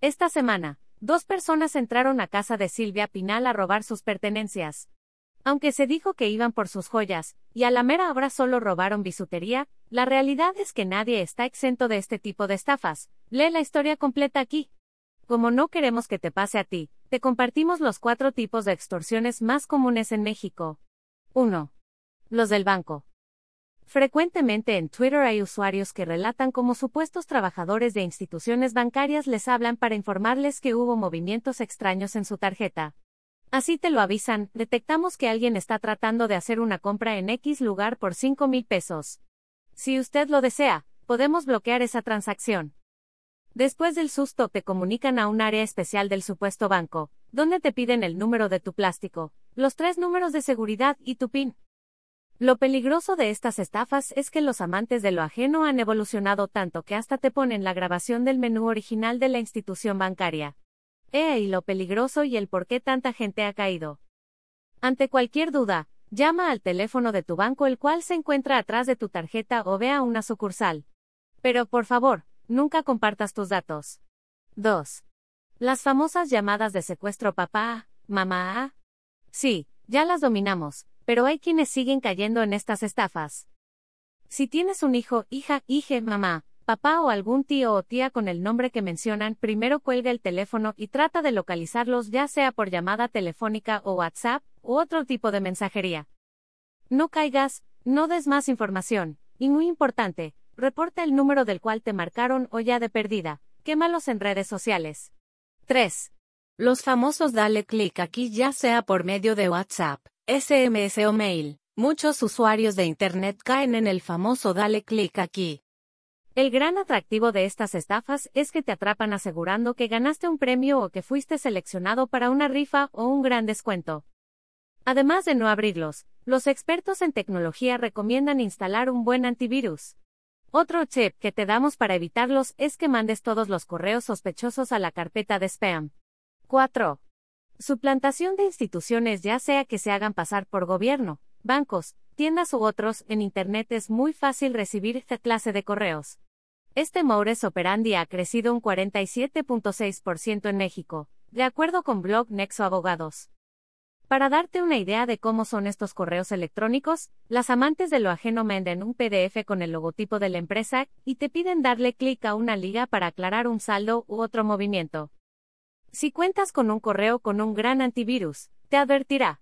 Esta semana, dos personas entraron a casa de Silvia Pinal a robar sus pertenencias. Aunque se dijo que iban por sus joyas, y a la mera hora solo robaron bisutería, la realidad es que nadie está exento de este tipo de estafas. Lee la historia completa aquí. Como no queremos que te pase a ti, te compartimos los cuatro tipos de extorsiones más comunes en México. 1. Los del banco. Frecuentemente en Twitter hay usuarios que relatan cómo supuestos trabajadores de instituciones bancarias les hablan para informarles que hubo movimientos extraños en su tarjeta. Así te lo avisan, detectamos que alguien está tratando de hacer una compra en X lugar por 5 mil pesos. Si usted lo desea, podemos bloquear esa transacción. Después del susto te comunican a un área especial del supuesto banco, donde te piden el número de tu plástico, los tres números de seguridad y tu PIN. Lo peligroso de estas estafas es que los amantes de lo ajeno han evolucionado tanto que hasta te ponen la grabación del menú original de la institución bancaria. Eh, y lo peligroso y el por qué tanta gente ha caído. Ante cualquier duda, llama al teléfono de tu banco el cual se encuentra atrás de tu tarjeta o ve a una sucursal. Pero por favor, nunca compartas tus datos. 2. Las famosas llamadas de secuestro papá, mamá. Sí, ya las dominamos, pero hay quienes siguen cayendo en estas estafas. Si tienes un hijo, hija, hija, mamá, papá o algún tío o tía con el nombre que mencionan, primero cuelga el teléfono y trata de localizarlos ya sea por llamada telefónica o WhatsApp, u otro tipo de mensajería. No caigas, no des más información, y muy importante, reporta el número del cual te marcaron o ya de perdida, quémalos en redes sociales. 3. Los famosos dale clic aquí ya sea por medio de WhatsApp, SMS o mail. Muchos usuarios de Internet caen en el famoso dale clic aquí. El gran atractivo de estas estafas es que te atrapan asegurando que ganaste un premio o que fuiste seleccionado para una rifa o un gran descuento. Además de no abrirlos, los expertos en tecnología recomiendan instalar un buen antivirus. Otro tip que te damos para evitarlos es que mandes todos los correos sospechosos a la carpeta de spam. 4. Suplantación de instituciones ya sea que se hagan pasar por gobierno, bancos, tiendas u otros, en Internet es muy fácil recibir esta clase de correos. Este modus operandi ha crecido un 47.6% en México, de acuerdo con blog Nexo Abogados. Para darte una idea de cómo son estos correos electrónicos, las amantes de lo ajeno mandan un PDF con el logotipo de la empresa y te piden darle clic a una liga para aclarar un saldo u otro movimiento. Si cuentas con un correo con un gran antivirus, te advertirá.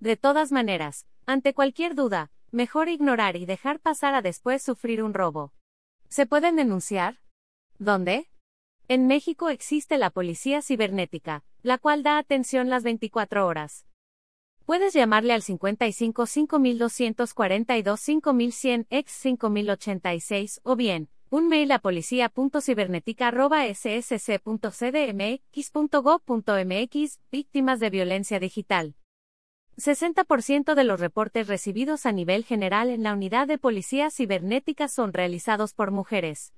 De todas maneras, ante cualquier duda, mejor ignorar y dejar pasar a después sufrir un robo. ¿Se pueden denunciar? ¿Dónde? En México existe la Policía Cibernética, la cual da atención las 24 horas. Puedes llamarle al 55 5242 5100 ex 5086 o bien, un mail a policía.cibernética.ssc.cdmx.gov.mx, víctimas de violencia digital. 60% de los reportes recibidos a nivel general en la unidad de policía cibernética son realizados por mujeres.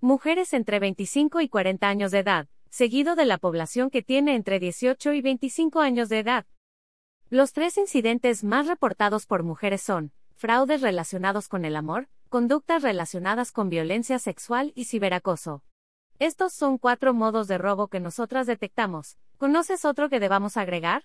Mujeres entre 25 y 40 años de edad, seguido de la población que tiene entre 18 y 25 años de edad. Los tres incidentes más reportados por mujeres son, fraudes relacionados con el amor, conductas relacionadas con violencia sexual y ciberacoso. Estos son cuatro modos de robo que nosotras detectamos. ¿Conoces otro que debamos agregar?